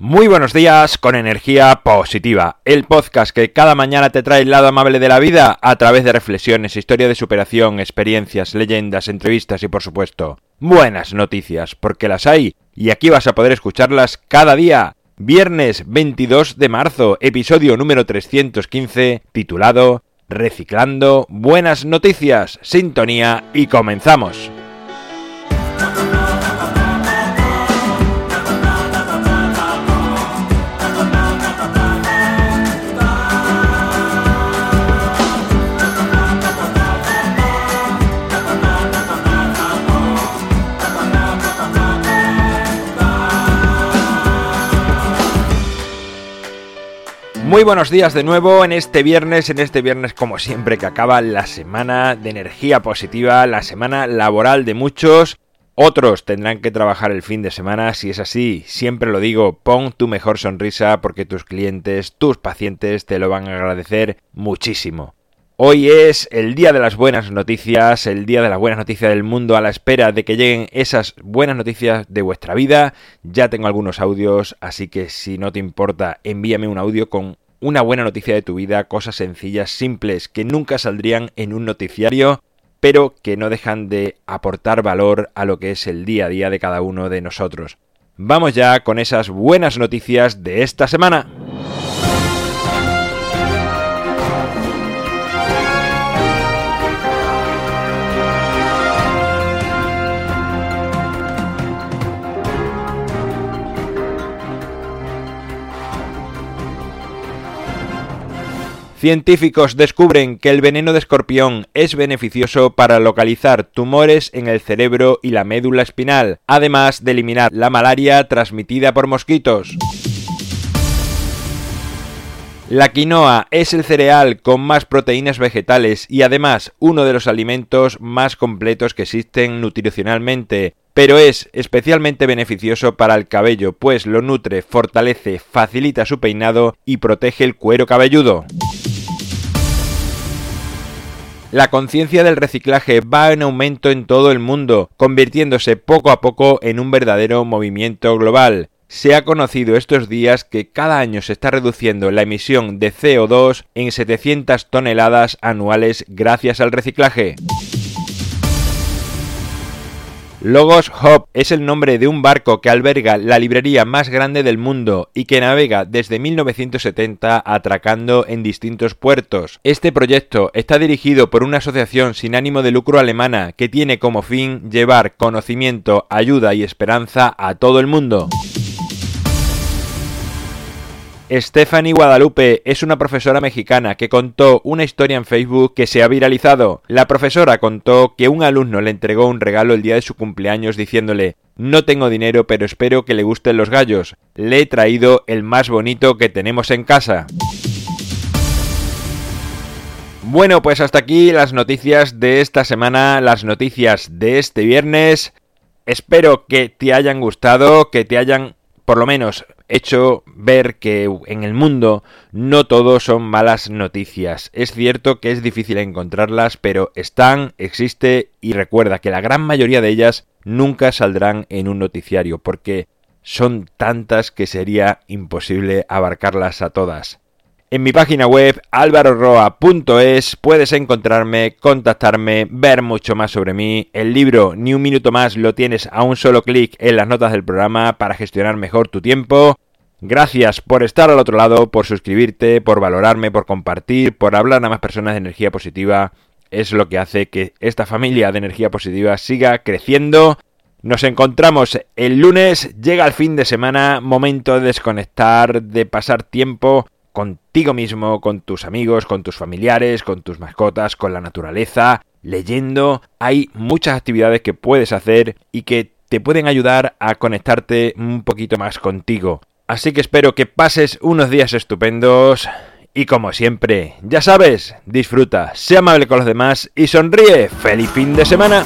Muy buenos días con energía positiva, el podcast que cada mañana te trae el lado amable de la vida a través de reflexiones, historia de superación, experiencias, leyendas, entrevistas y por supuesto, buenas noticias, porque las hay y aquí vas a poder escucharlas cada día. Viernes 22 de marzo, episodio número 315, titulado Reciclando Buenas Noticias, Sintonía y comenzamos. Muy buenos días de nuevo en este viernes, en este viernes como siempre que acaba la semana de energía positiva, la semana laboral de muchos. Otros tendrán que trabajar el fin de semana, si es así, siempre lo digo, pon tu mejor sonrisa porque tus clientes, tus pacientes te lo van a agradecer muchísimo. Hoy es el día de las buenas noticias, el día de las buenas noticias del mundo a la espera de que lleguen esas buenas noticias de vuestra vida. Ya tengo algunos audios, así que si no te importa, envíame un audio con una buena noticia de tu vida, cosas sencillas, simples, que nunca saldrían en un noticiario, pero que no dejan de aportar valor a lo que es el día a día de cada uno de nosotros. Vamos ya con esas buenas noticias de esta semana. Científicos descubren que el veneno de escorpión es beneficioso para localizar tumores en el cerebro y la médula espinal, además de eliminar la malaria transmitida por mosquitos. La quinoa es el cereal con más proteínas vegetales y además uno de los alimentos más completos que existen nutricionalmente, pero es especialmente beneficioso para el cabello, pues lo nutre, fortalece, facilita su peinado y protege el cuero cabelludo. La conciencia del reciclaje va en aumento en todo el mundo, convirtiéndose poco a poco en un verdadero movimiento global. Se ha conocido estos días que cada año se está reduciendo la emisión de CO2 en 700 toneladas anuales gracias al reciclaje. Logos Hub es el nombre de un barco que alberga la librería más grande del mundo y que navega desde 1970 atracando en distintos puertos. Este proyecto está dirigido por una asociación sin ánimo de lucro alemana que tiene como fin llevar conocimiento, ayuda y esperanza a todo el mundo. Stephanie Guadalupe es una profesora mexicana que contó una historia en Facebook que se ha viralizado. La profesora contó que un alumno le entregó un regalo el día de su cumpleaños diciéndole no tengo dinero pero espero que le gusten los gallos. Le he traído el más bonito que tenemos en casa. Bueno, pues hasta aquí las noticias de esta semana, las noticias de este viernes. Espero que te hayan gustado, que te hayan por lo menos hecho ver que en el mundo no todo son malas noticias. Es cierto que es difícil encontrarlas, pero están, existe y recuerda que la gran mayoría de ellas nunca saldrán en un noticiario porque son tantas que sería imposible abarcarlas a todas. En mi página web alvaroroa.es puedes encontrarme, contactarme, ver mucho más sobre mí. El libro Ni un minuto más lo tienes a un solo clic en las notas del programa para gestionar mejor tu tiempo. Gracias por estar al otro lado, por suscribirte, por valorarme, por compartir, por hablar a más personas de energía positiva. Es lo que hace que esta familia de energía positiva siga creciendo. Nos encontramos el lunes, llega el fin de semana, momento de desconectar, de pasar tiempo contigo mismo, con tus amigos, con tus familiares, con tus mascotas, con la naturaleza, leyendo. Hay muchas actividades que puedes hacer y que te pueden ayudar a conectarte un poquito más contigo. Así que espero que pases unos días estupendos y como siempre, ya sabes, disfruta, sea amable con los demás y sonríe. ¡Feliz fin de semana!